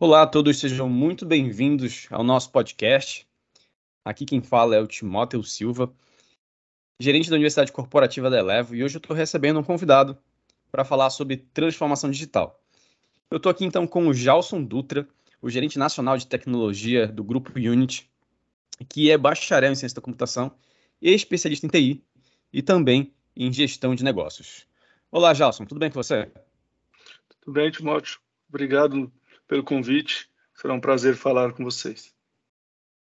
Olá a todos, sejam muito bem-vindos ao nosso podcast. Aqui quem fala é o Timóteo Silva, gerente da Universidade Corporativa da Elevo, e hoje eu estou recebendo um convidado para falar sobre transformação digital. Eu estou aqui então com o Jalson Dutra, o gerente nacional de tecnologia do Grupo Unity, que é bacharel em ciência da computação especialista em TI e também em gestão de negócios. Olá, Jalson, tudo bem com você? Tudo bem, Timóteo. Obrigado pelo convite. Será um prazer falar com vocês.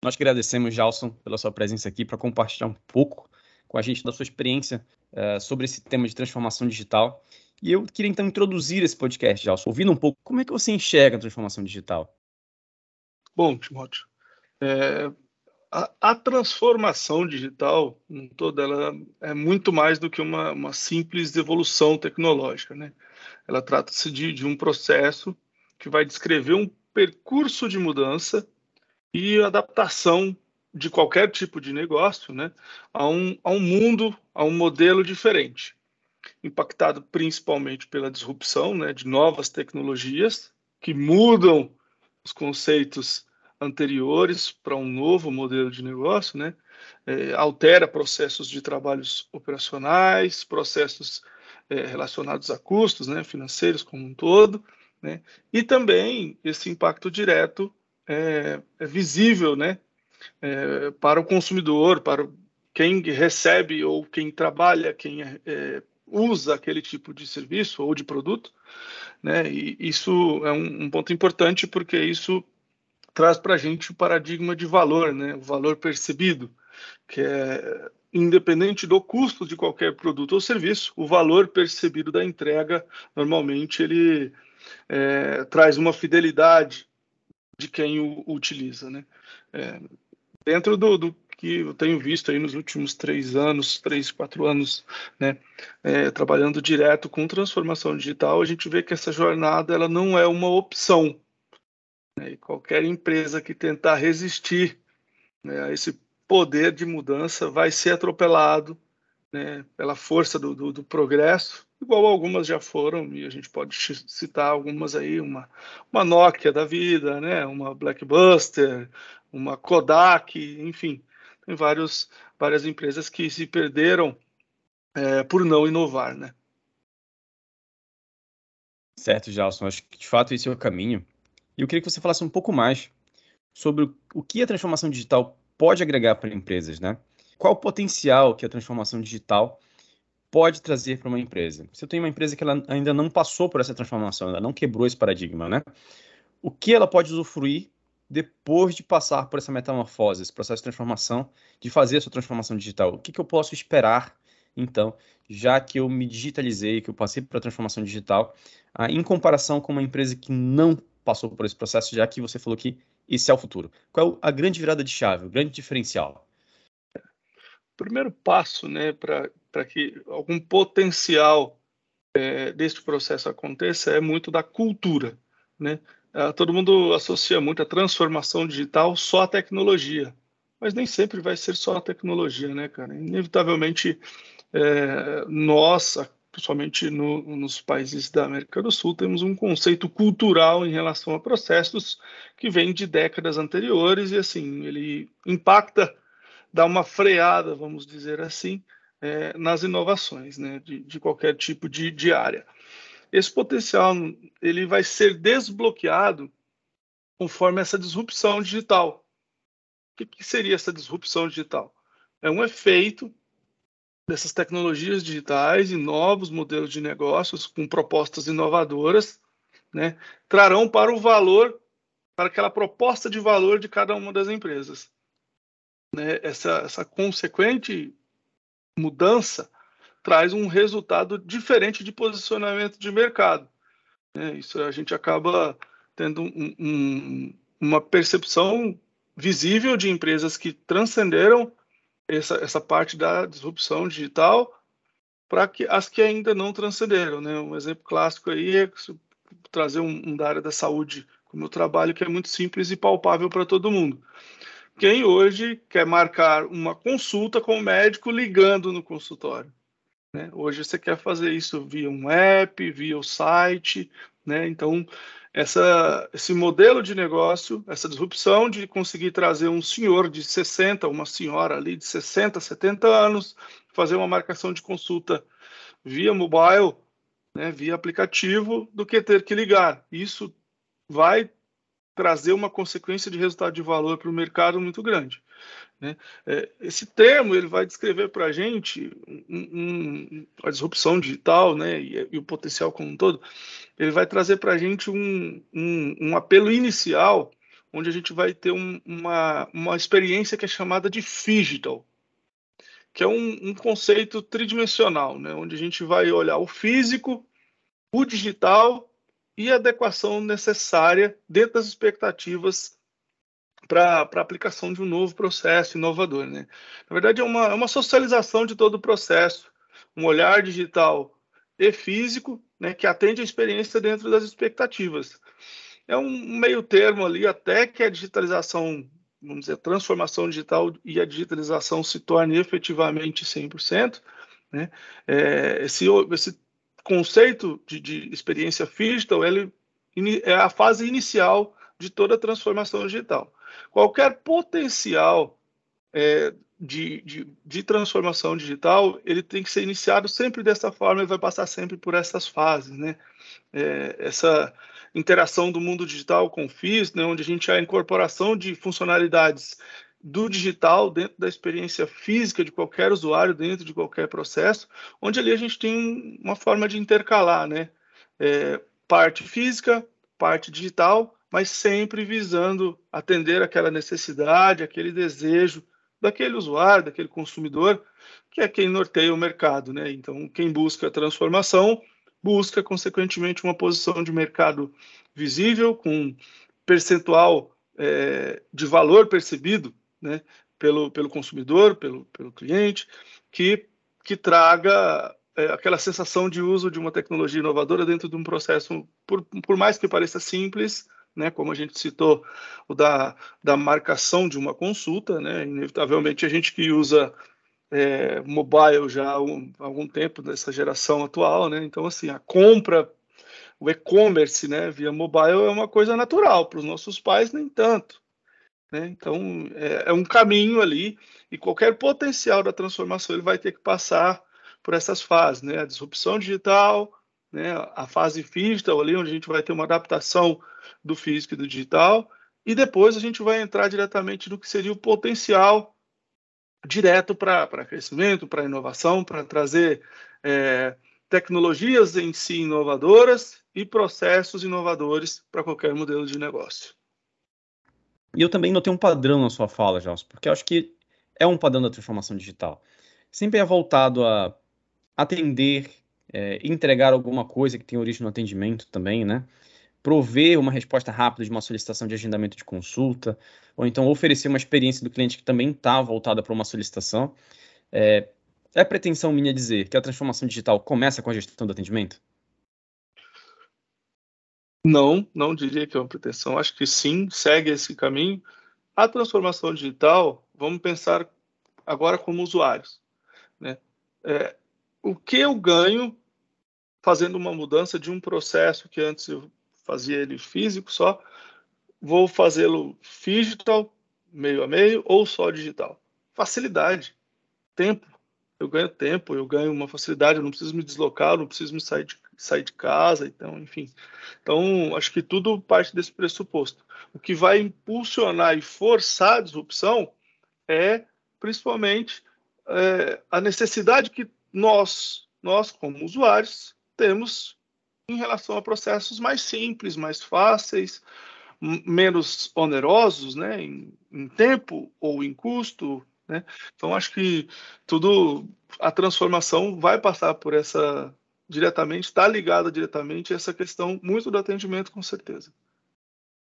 Nós agradecemos, Jalson, pela sua presença aqui para compartilhar um pouco com a gente da sua experiência uh, sobre esse tema de transformação digital. E eu queria então introduzir esse podcast, Jalson, ouvindo um pouco como é que você enxerga a transformação digital. Bom, Timóteo, é, a, a, transformação digital, em toda ela é muito mais do que uma, uma simples evolução tecnológica, né? Ela trata-se de, de um processo que vai descrever um percurso de mudança e adaptação de qualquer tipo de negócio né, a, um, a um mundo, a um modelo diferente, impactado principalmente pela disrupção né, de novas tecnologias que mudam os conceitos anteriores para um novo modelo de negócio, né, é, altera processos de trabalhos operacionais, processos é, relacionados a custos né, financeiros como um todo, né? E também esse impacto direto é, é visível né? É, para o consumidor, para quem recebe ou quem trabalha, quem é, usa aquele tipo de serviço ou de produto. Né? E isso é um, um ponto importante porque isso traz para a gente o paradigma de valor, né? o valor percebido, que é independente do custo de qualquer produto ou serviço, o valor percebido da entrega, normalmente ele é, traz uma fidelidade de quem o, utiliza, né? É, dentro do, do, que eu tenho visto aí nos últimos três anos, três, quatro anos, né, é, trabalhando direto com transformação digital, a gente vê que essa jornada ela não é uma opção. Né? E qualquer empresa que tentar resistir né, a esse poder de mudança vai ser atropelado né, pela força do, do, do progresso igual algumas já foram, e a gente pode citar algumas aí, uma, uma Nokia da vida, né, uma Blackbuster, uma Kodak, enfim, tem vários, várias empresas que se perderam é, por não inovar, né. Certo, Gelson, acho que de fato esse é o caminho. E eu queria que você falasse um pouco mais sobre o que a transformação digital pode agregar para empresas, né? Qual o potencial que a transformação digital pode trazer para uma empresa? Se eu tenho uma empresa que ela ainda não passou por essa transformação, ela não quebrou esse paradigma, né? O que ela pode usufruir depois de passar por essa metamorfose, esse processo de transformação, de fazer a sua transformação digital? O que, que eu posso esperar, então, já que eu me digitalizei, que eu passei por a transformação digital, ah, em comparação com uma empresa que não passou por esse processo, já que você falou que esse é o futuro? Qual é a grande virada de chave, o grande diferencial? Primeiro passo né, para que algum potencial é, deste processo aconteça é muito da cultura, né? Ah, todo mundo associa muito a transformação digital só à tecnologia, mas nem sempre vai ser só a tecnologia, né, cara? Inevitavelmente, é, nós, principalmente no, nos países da América do Sul, temos um conceito cultural em relação a processos que vem de décadas anteriores e, assim, ele impacta, dá uma freada, vamos dizer assim, é, nas inovações, né, de, de qualquer tipo de, de, área. Esse potencial ele vai ser desbloqueado conforme essa disrupção digital. O que, que seria essa disrupção digital? É um efeito dessas tecnologias digitais e novos modelos de negócios com propostas inovadoras, né, trarão para o valor, para aquela proposta de valor de cada uma das empresas. Né, essa, essa consequente mudança traz um resultado diferente de posicionamento de mercado. É, isso a gente acaba tendo um, um, uma percepção visível de empresas que transcenderam essa, essa parte da disrupção digital para que as que ainda não transcenderam. Né? Um exemplo clássico aí é trazer um, um da área da saúde como eu trabalho, que é muito simples e palpável para todo mundo. Quem hoje quer marcar uma consulta com o médico ligando no consultório? Né? Hoje você quer fazer isso via um app, via o site, né? Então, essa, esse modelo de negócio, essa disrupção de conseguir trazer um senhor de 60, uma senhora ali de 60, 70 anos, fazer uma marcação de consulta via mobile, né, via aplicativo, do que ter que ligar. Isso vai trazer uma consequência de resultado de valor para o mercado muito grande. Né? É, esse termo ele vai descrever para a gente um, um, a disrupção digital né, e, e, o potencial como um todo. Ele vai trazer para a gente um, um, apelo inicial, onde a gente vai ter uma, uma experiência que é chamada de digital, que é um, conceito tridimensional, né, onde a gente vai olhar o físico, o digital e adequação necessária dentro das expectativas para a aplicação de um novo processo inovador. Né? Na verdade, é uma, é uma socialização de todo o processo, um olhar digital e físico né, que atende a experiência dentro das expectativas. É um meio termo ali até que a digitalização, vamos dizer, a transformação digital e a digitalização se torne efetivamente 100%. Né? É, esse, esse conceito de, de experiência digital ele é a fase inicial de toda a transformação digital. Qualquer potencial é, de, de, de, transformação digital, ele tem que ser iniciado sempre dessa forma, ele vai passar sempre por essas fases, né? É, essa interação do mundo digital com o físico, né, onde a gente a incorporação de funcionalidades do digital dentro da experiência física de qualquer usuário, dentro de qualquer processo, onde ali a gente tem uma forma de intercalar, né? É, parte física, parte digital, mas sempre visando atender aquela necessidade, aquele desejo daquele usuário, daquele consumidor, que é quem norteia o mercado, né? Então, quem busca transformação busca, consequentemente, uma posição de mercado visível, com percentual é, de valor percebido né, pelo, pelo consumidor, pelo, pelo cliente, que, que traga é, aquela sensação de uso de uma tecnologia inovadora dentro de um processo, por, por mais que pareça simples, né, como a gente citou, o da, da marcação de uma consulta, né, inevitavelmente a gente que usa é, mobile já há, um, algum tempo dessa geração atual, né, então assim, a compra, o e-commerce né, via mobile é uma coisa natural, para os nossos pais nem tanto. Né? Então, é, é, um caminho ali, e qualquer potencial da transformação ele vai ter que passar por essas fases, né? A disrupção digital, né? a fase digital ali, onde a gente vai ter uma adaptação do físico e do digital, e depois a gente vai entrar diretamente no que seria o potencial direto para crescimento, para inovação, para trazer é, tecnologias em si inovadoras e processos inovadores para qualquer modelo de negócio. E eu também notei um padrão na sua fala, Gelson, porque eu acho que é um padrão da transformação digital. Sempre é voltado a atender, é, entregar alguma coisa que tem origem no atendimento também, né? Prover uma resposta rápida de uma solicitação de agendamento de consulta, ou então oferecer uma experiência do cliente que também está voltada para uma solicitação. É, é pretensão minha dizer que a transformação digital começa com a gestão do atendimento? Não, não diria que é uma pretensão. Acho que sim, segue esse caminho. A transformação digital, vamos pensar agora como usuários. Né? É, o que eu ganho fazendo uma mudança de um processo que antes eu fazia ele físico só, vou fazê-lo digital, meio a meio, ou só digital? Facilidade, tempo. Eu ganho tempo, eu ganho uma facilidade, eu não preciso me deslocar, eu não preciso me sair de sair de casa, então, enfim. Então, acho que tudo parte desse pressuposto. O que vai impulsionar e forçar a disrupção é, principalmente, é, a necessidade que nós, nós como usuários, temos em relação a processos mais simples, mais fáceis, menos onerosos, né, em, em tempo ou em custo, né? Então acho que tudo a transformação vai passar por essa diretamente, está ligada diretamente a essa questão muito do atendimento, com certeza.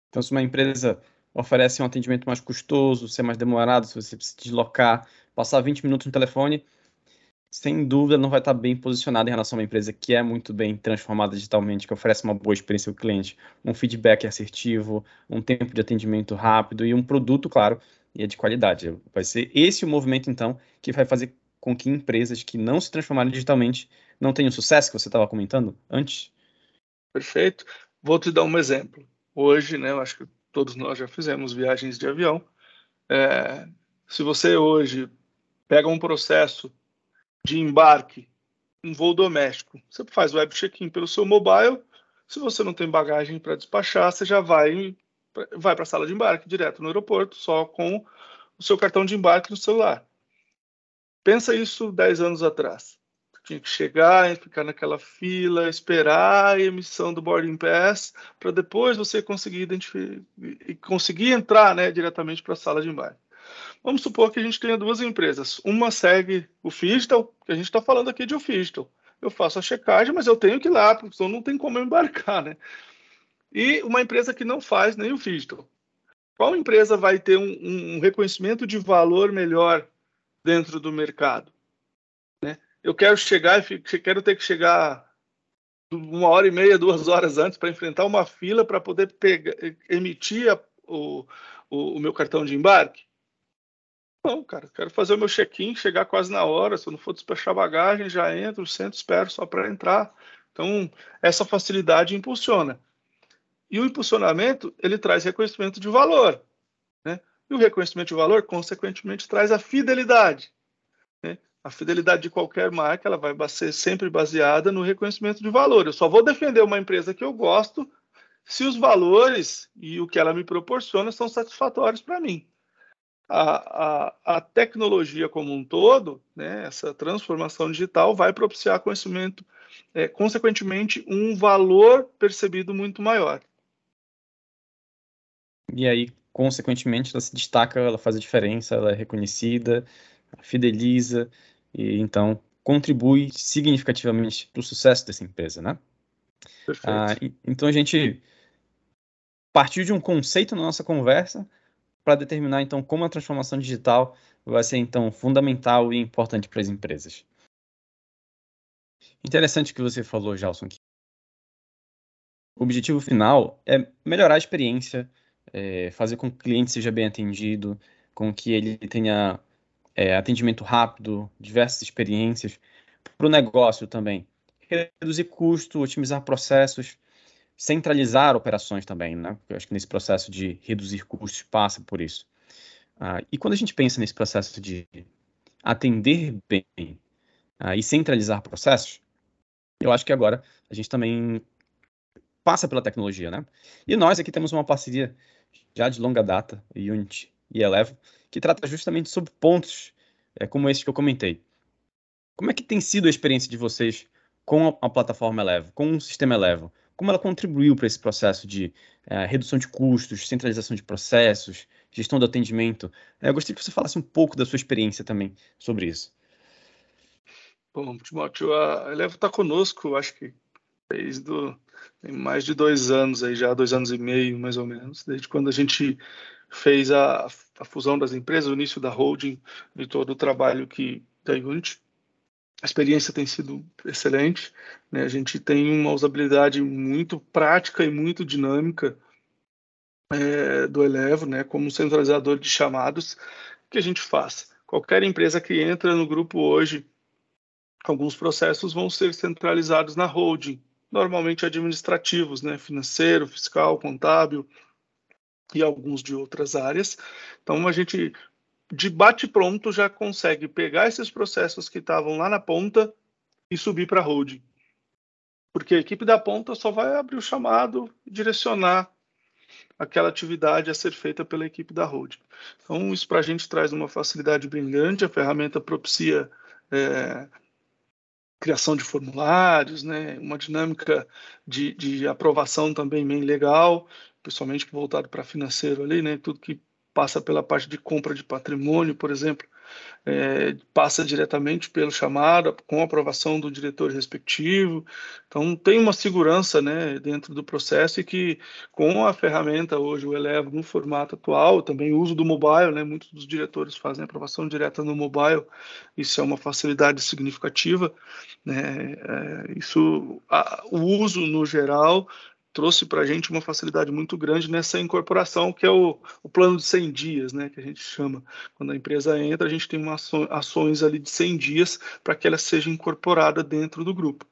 Então, se uma empresa oferece um atendimento mais custoso, ser mais demorado, se você precisa deslocar, passar 20 minutos no telefone, sem dúvida não vai estar bem posicionado em relação a uma empresa que é muito bem transformada digitalmente, que oferece uma boa experiência ao cliente, um feedback assertivo, um tempo de atendimento rápido e um produto, claro, e é de qualidade. Vai ser esse o movimento, então, que vai fazer com que empresas que não se transformaram digitalmente não tenham sucesso, que você estava comentando antes? Perfeito. Vou te dar um exemplo. Hoje, né, eu acho que todos nós já fizemos viagens de avião. É, se você hoje pega um processo de embarque, um voo doméstico, você faz web check-in pelo seu mobile. Se você não tem bagagem para despachar, você já vai vai para a sala de embarque direto no aeroporto, só com o seu cartão de embarque no celular. Pensa isso 10 anos atrás. Tinha que chegar ficar naquela fila, esperar a emissão do boarding pass, para depois você conseguir e conseguir entrar né, diretamente para a sala de embarque. Vamos supor que a gente tenha duas empresas. Uma segue o Fistal, que a gente está falando aqui de o Fistal. Eu faço a checagem, mas eu tenho que ir lá, porque senão não tem como embarcar, né? E uma empresa que não faz nem o Fistal. Qual empresa vai ter um, um reconhecimento de valor melhor dentro do mercado? Eu quero chegar, quero ter que chegar uma hora e meia, duas horas antes para enfrentar uma fila para poder pegar, emitir a, o, o, o meu cartão de embarque. Não, cara, quero fazer o meu check-in, chegar quase na hora. Se eu não for despachar bagagem, já entro, sento, espero só para entrar. Então, essa facilidade impulsiona. E o impulsionamento, ele traz reconhecimento de valor. Né? E o reconhecimento de valor, consequentemente, traz a fidelidade. Né? A fidelidade de qualquer marca, ela vai ser sempre baseada no reconhecimento de valor. Eu só vou defender uma empresa que eu gosto se os valores e o que ela me proporciona são satisfatórios para mim a, a, a, tecnologia como um todo, né, essa transformação digital, vai propiciar conhecimento, é, consequentemente, um valor percebido muito maior. E aí, consequentemente, ela se destaca, ela faz a diferença, ela é reconhecida, fideliza, e então contribui significativamente para o sucesso dessa empresa, né? Perfeito. Ah, então a gente partiu de um conceito na nossa conversa para determinar então como a transformação digital vai ser então fundamental e importante para as empresas. Interessante o que você falou, Gelson. O objetivo final é melhorar a experiência, é, fazer com que o cliente seja bem atendido, com que ele tenha é, atendimento rápido, diversas experiências, para o negócio também. Reduzir custo, otimizar processos, centralizar operações também, né? Eu acho que nesse processo de reduzir custos passa por isso. Ah, e quando a gente pensa nesse processo de atender bem ah, e centralizar processos, eu acho que agora a gente também passa pela tecnologia, né? E nós aqui temos uma parceria já de longa data, Unity e Elevo, que trata justamente sobre pontos é, como esses que eu comentei. Como é que tem sido a experiência de vocês com a, plataforma Elevo, com o sistema Elevo? como ela contribuiu para esse processo de é, redução de custos, centralização de processos, gestão do atendimento. É, eu gostaria que você falasse um pouco da sua experiência também sobre isso. Bom, Timóteo, a Elevo está conosco, acho que desde do, mais de dois anos aí já, dois anos e meio mais ou menos, desde quando a gente fez a, a fusão das empresas, o início da holding e todo o trabalho que da Unity a experiência tem sido excelente. Né? A gente tem uma usabilidade muito prática e muito dinâmica é, do Elevo, né? como centralizador de chamados, que a gente faz. Qualquer empresa que entra no grupo hoje, alguns processos vão ser centralizados na holding, normalmente administrativos, né? financeiro, fiscal, contábil e alguns de outras áreas. Então, a gente de bate-pronto já consegue pegar esses processos que estavam lá na ponta e subir para a holding. Porque a equipe da ponta só vai abrir o chamado e direcionar aquela atividade a ser feita pela equipe da holding. Então, isso para a gente traz uma facilidade bem grande, a ferramenta propicia é, criação de formulários, né, uma dinâmica de, de aprovação também bem legal, principalmente voltado para financeiro ali, né, tudo que passa pela parte de compra de patrimônio, por exemplo, é, passa diretamente pelo chamado, com aprovação do diretor respectivo. Então, tem uma segurança né, dentro do processo e que, com a ferramenta hoje, o Elevo, no formato atual, também o uso do mobile, né, muitos dos diretores fazem aprovação direta no mobile, isso é uma facilidade significativa. Né, é, isso, a, o uso, no geral, trouxe para a gente uma facilidade muito grande nessa incorporação, que é o, o, plano de 100 dias, né, que a gente chama. Quando a empresa entra, a gente tem uma ação, ações ali de 100 dias para que ela seja incorporada dentro do grupo.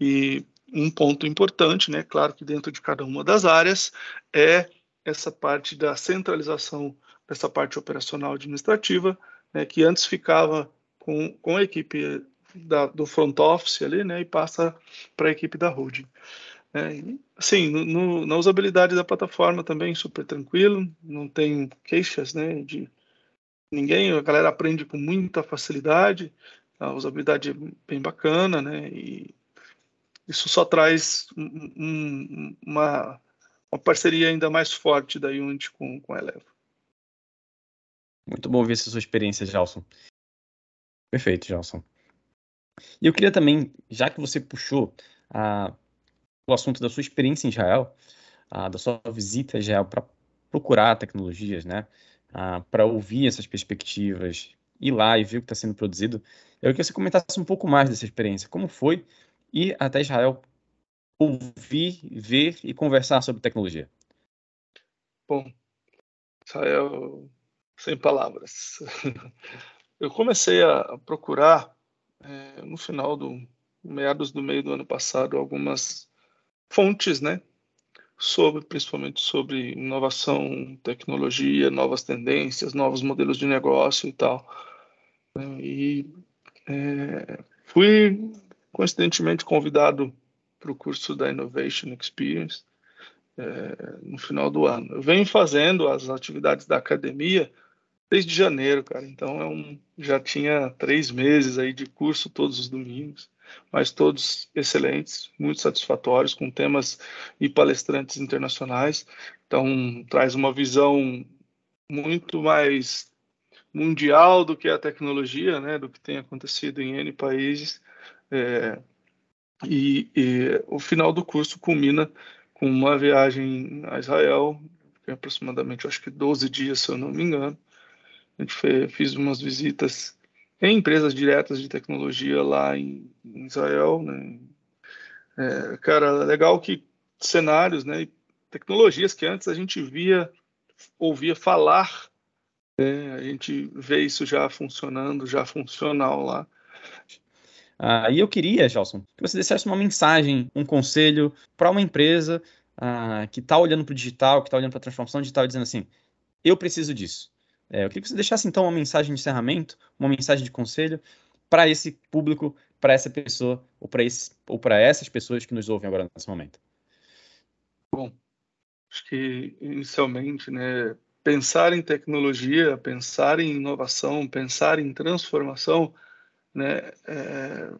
E um ponto importante, né, claro que dentro de cada uma das áreas, é essa parte da centralização dessa parte operacional administrativa, né, que antes ficava com, com a equipe da, do front office ali, né, e passa para a equipe da holding. É, sim, no, na usabilidade da plataforma também super tranquilo, não tem queixas, né, de ninguém, a galera aprende com muita facilidade, a usabilidade é bem bacana, né, e isso só traz um, um, uma, uma parceria ainda mais forte da Unity com, com a Eleva. Muito bom ver essa sua experiência, Gelson. Perfeito, Gelson. E eu queria também, já que você puxou a o assunto da sua experiência em Israel, ah, da sua visita a Israel para procurar tecnologias, né? Ah, para ouvir essas perspectivas, ir lá e ver o que está sendo produzido. Eu queria que você comentasse um pouco mais dessa experiência. Como foi ir até Israel ouvir, ver e conversar sobre tecnologia? Bom, Israel, sem palavras. Eu comecei a procurar é, no final do meados do meio do ano passado algumas fontes, né? Sobre, principalmente sobre inovação, tecnologia, novas tendências, novos modelos de negócio e tal. E é, fui coincidentemente convidado para o curso da Innovation Experience é, no final do ano. Eu venho fazendo as atividades da academia desde janeiro, cara. Então é um, já tinha três meses aí de curso todos os domingos mas todos excelentes, muito satisfatórios, com temas e palestrantes internacionais. Então, traz uma visão muito mais mundial do que a tecnologia, né, do que tem acontecido em N países. É, e, e, o final do curso culmina com uma viagem a Israel, é aproximadamente, acho que 12 dias, se eu não me engano. Fez, fiz umas visitas tem empresas diretas de tecnologia lá em, em Israel, né? É, cara, legal que cenários, né? Tecnologias que antes a gente via, ouvia falar, né? a gente vê isso já funcionando, já funcional lá. Ah, e eu queria, Gelson, que você dissesse uma mensagem, um conselho para uma empresa ah, que está olhando para o digital, que está olhando para a transformação digital, dizendo assim: eu preciso disso. É, eu queria que você deixasse então uma mensagem de encerramento, uma mensagem de conselho para esse público, para essa pessoa ou para ou para essas pessoas que nos ouvem agora nesse momento. Bom, acho que inicialmente, né, pensar em tecnologia, pensar em inovação, pensar em transformação, né, é,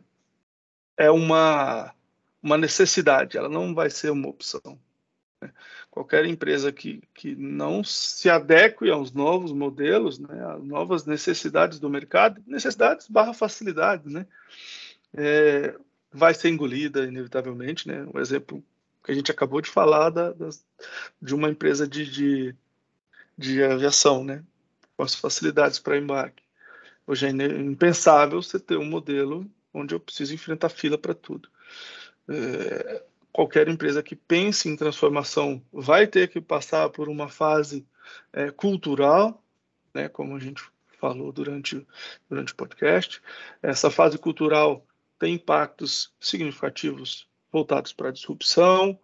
é uma uma necessidade. Ela não vai ser uma opção. Né? Qualquer empresa que, que não se adeque aos novos modelos, né, às novas necessidades do mercado, necessidades barra facilidades, né, é, vai ser engolida inevitavelmente. Né? O exemplo que a gente acabou de falar da, de uma empresa de, de, de aviação, né, com as facilidades para embarque. Hoje é impensável você ter um modelo onde eu preciso enfrentar fila para tudo. É, qualquer empresa que pense em transformação vai ter que passar por uma fase é, cultural, né, como a gente falou durante, durante o podcast. Essa fase cultural tem impactos significativos voltados para a disrupção,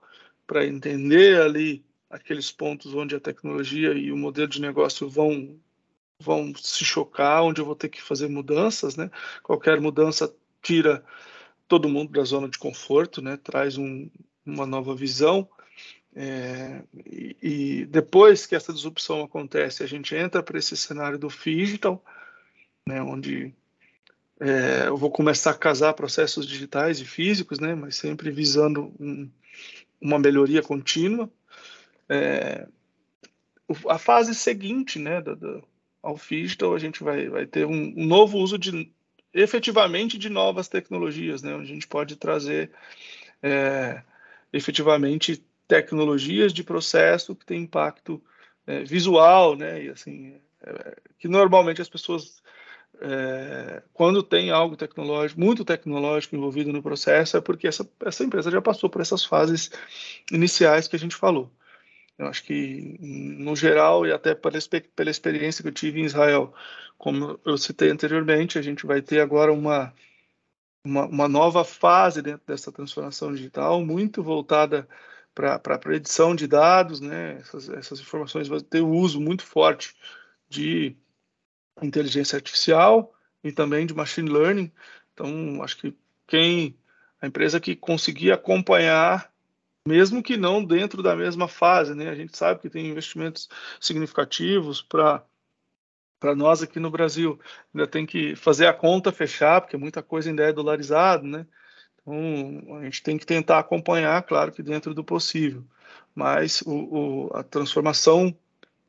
para entender ali aqueles pontos onde a tecnologia e o modelo de negócio vão vão se chocar, onde eu vou ter que fazer mudanças, né? Qualquer mudança tira todo mundo da zona de conforto, né? Traz um, uma nova visão. É, e, e, depois que essa disrupção acontece, a gente entra para esse cenário do digital, né? Onde é, eu vou começar a casar processos digitais e físicos, né? Mas sempre visando um, uma melhoria contínua. É, a fase seguinte, né, do, do, ao digital, a gente vai, vai ter um, um novo uso de efetivamente de novas tecnologias, né? Onde a gente pode trazer é, efetivamente tecnologias de processo que têm impacto é, visual, né? E assim, é, que normalmente as pessoas é, quando tem algo tecnológico, muito tecnológico envolvido no processo, é porque essa, essa empresa já passou por essas fases iniciais que a gente falou. Eu acho que, no geral, e até pela, pela experiência que eu tive em Israel, como eu citei anteriormente, a gente vai ter agora uma, uma, uma nova fase dentro dessa transformação digital, muito voltada para a edição de dados, né? Essas, essas informações vão ter um uso muito forte de inteligência artificial e também de machine learning. Então, acho que quem a empresa que conseguir acompanhar mesmo que não dentro da mesma fase, né? A gente sabe que tem investimentos significativos para para nós aqui no Brasil. Ainda tem que fazer a conta fechar, porque muita coisa ainda é dolarizado, né? Então, a gente tem que tentar acompanhar, claro que dentro do possível. Mas o, o, a transformação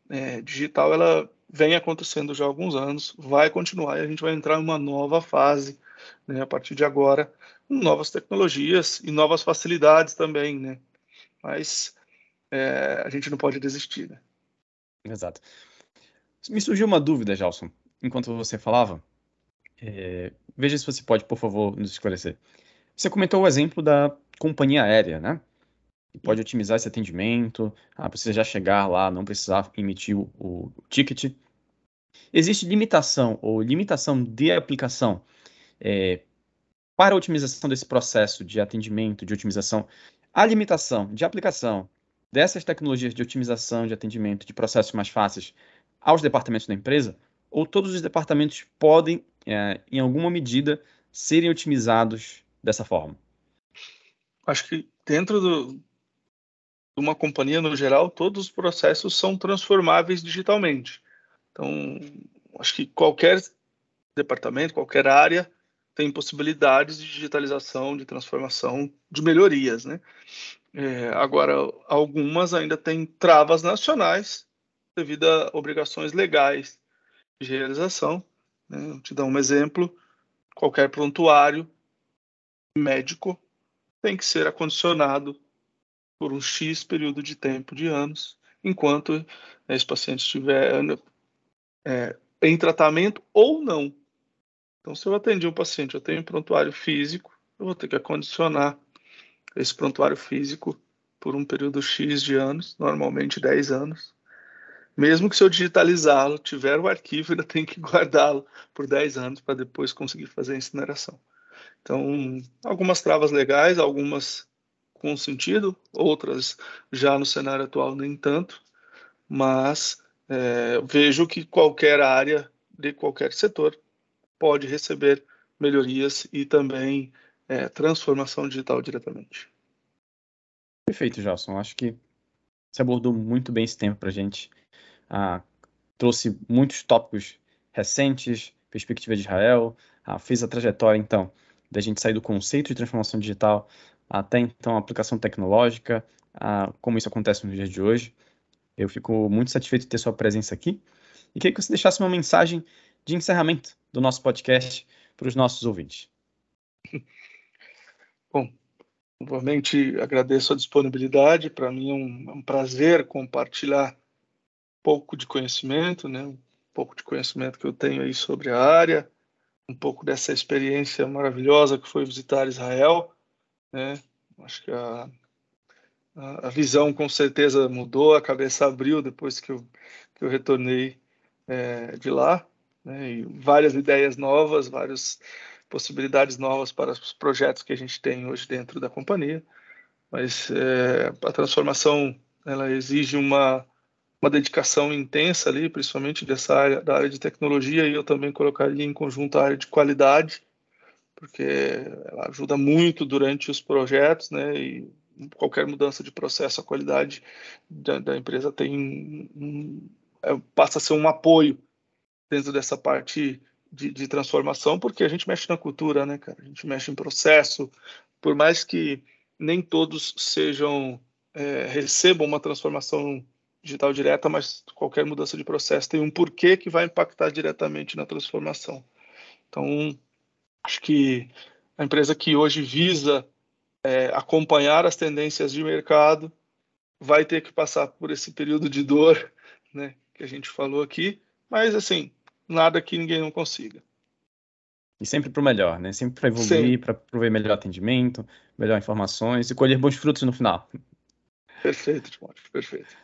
é, digital, ela vem acontecendo já há alguns anos, vai continuar e a gente vai entrar em uma nova fase, né, a partir de agora, novas tecnologias e novas facilidades também, né? Mas é, a gente não pode desistir, né? Exato. Me surgiu uma dúvida, Gelson, enquanto você falava. É, veja se você pode, por favor, nos esclarecer. Você comentou o exemplo da companhia aérea, né? Que pode otimizar esse atendimento, ah, precisa já chegar lá, não precisar emitir o, o ticket. Existe limitação ou limitação de aplicação é, para a otimização desse processo de atendimento, de otimização, a limitação de aplicação dessas tecnologias de otimização de atendimento de processos mais fáceis aos departamentos da empresa, ou todos os departamentos podem, é, em alguma medida, serem otimizados dessa forma? Acho que dentro do, de uma companhia, no geral, todos os processos são transformáveis digitalmente. Então, acho que qualquer departamento, qualquer área tem possibilidades de digitalização, de transformação, de melhorias, né? É, agora, algumas ainda têm travas nacionais devido a obrigações legais de realização. Né? Te dar um exemplo: qualquer prontuário médico tem que ser acondicionado por um X período de tempo de anos, enquanto esse paciente estiver é, em tratamento ou não. Então, se eu atendi um paciente, eu tenho um prontuário físico, eu vou ter que acondicionar esse prontuário físico por um período X de anos, normalmente 10 anos. Mesmo que se eu digitalizá-lo, tiver o arquivo, ainda tem que guardá-lo por 10 anos para depois conseguir fazer a incineração. Então, algumas travas legais, algumas com sentido, outras já no cenário atual nem tanto, mas é, vejo que qualquer área de qualquer setor pode receber melhorias e também é, transformação digital diretamente. Perfeito, Gelson. Acho que você abordou muito bem esse tempo para a gente. Ah, trouxe muitos tópicos recentes, perspectiva de Israel, ah, fez a trajetória, então, da gente sair do conceito de transformação digital até, então, a aplicação tecnológica, ah, como isso acontece nos dias de hoje. Eu fico muito satisfeito de ter sua presença aqui e queria que você deixasse uma mensagem de encerramento do nosso podcast para os nossos ouvintes. Bom, novamente agradeço a disponibilidade. Para mim é um, é um, prazer compartilhar um pouco de conhecimento, né? um pouco de conhecimento que eu tenho aí sobre a área, um pouco dessa experiência maravilhosa que foi visitar Israel. Né? Acho que a, a, visão com certeza mudou, a cabeça abriu depois que eu, que eu retornei é, de lá, né, várias ideias novas, várias possibilidades novas para os projetos que a gente tem hoje dentro da companhia. Mas é, a transformação ela exige uma, uma dedicação intensa ali, principalmente dessa área, da área de tecnologia, e eu também colocaria em conjunto a área de qualidade, porque ela ajuda muito durante os projetos, né, e qualquer mudança de processo, a qualidade da, da empresa tem um, é, passa a ser um apoio dentro dessa parte de, de, transformação, porque a gente mexe na cultura, né, cara? A gente mexe em processo, por mais que nem todos sejam é, recebam uma transformação digital direta, mas qualquer mudança de processo tem um porquê que vai impactar diretamente na transformação. Então, acho que a empresa que hoje visa é, acompanhar as tendências de mercado, vai ter que passar por esse período de dor, né, que a gente falou aqui, mas assim, nada que ninguém não consiga. E sempre para o melhor, né? Sempre para evoluir, para prover melhor atendimento, melhor informações e colher bons frutos no final. Perfeito, Timóteo, perfeito.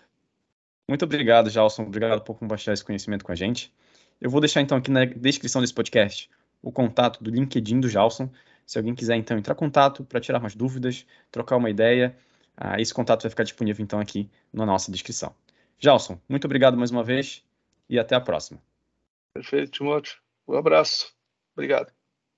Muito obrigado, Jalson. Obrigado por compartilhar esse conhecimento com a gente. Eu vou deixar então aqui na descrição desse podcast o contato do LinkedIn do Jalson. Se alguém quiser então entrar em contato para tirar mais dúvidas, trocar uma ideia, uh, esse contato vai ficar disponível então aqui na nossa descrição. Jalson, muito obrigado mais uma vez e até a próxima. Perfeito, Timóteo. Um abraço. Obrigado.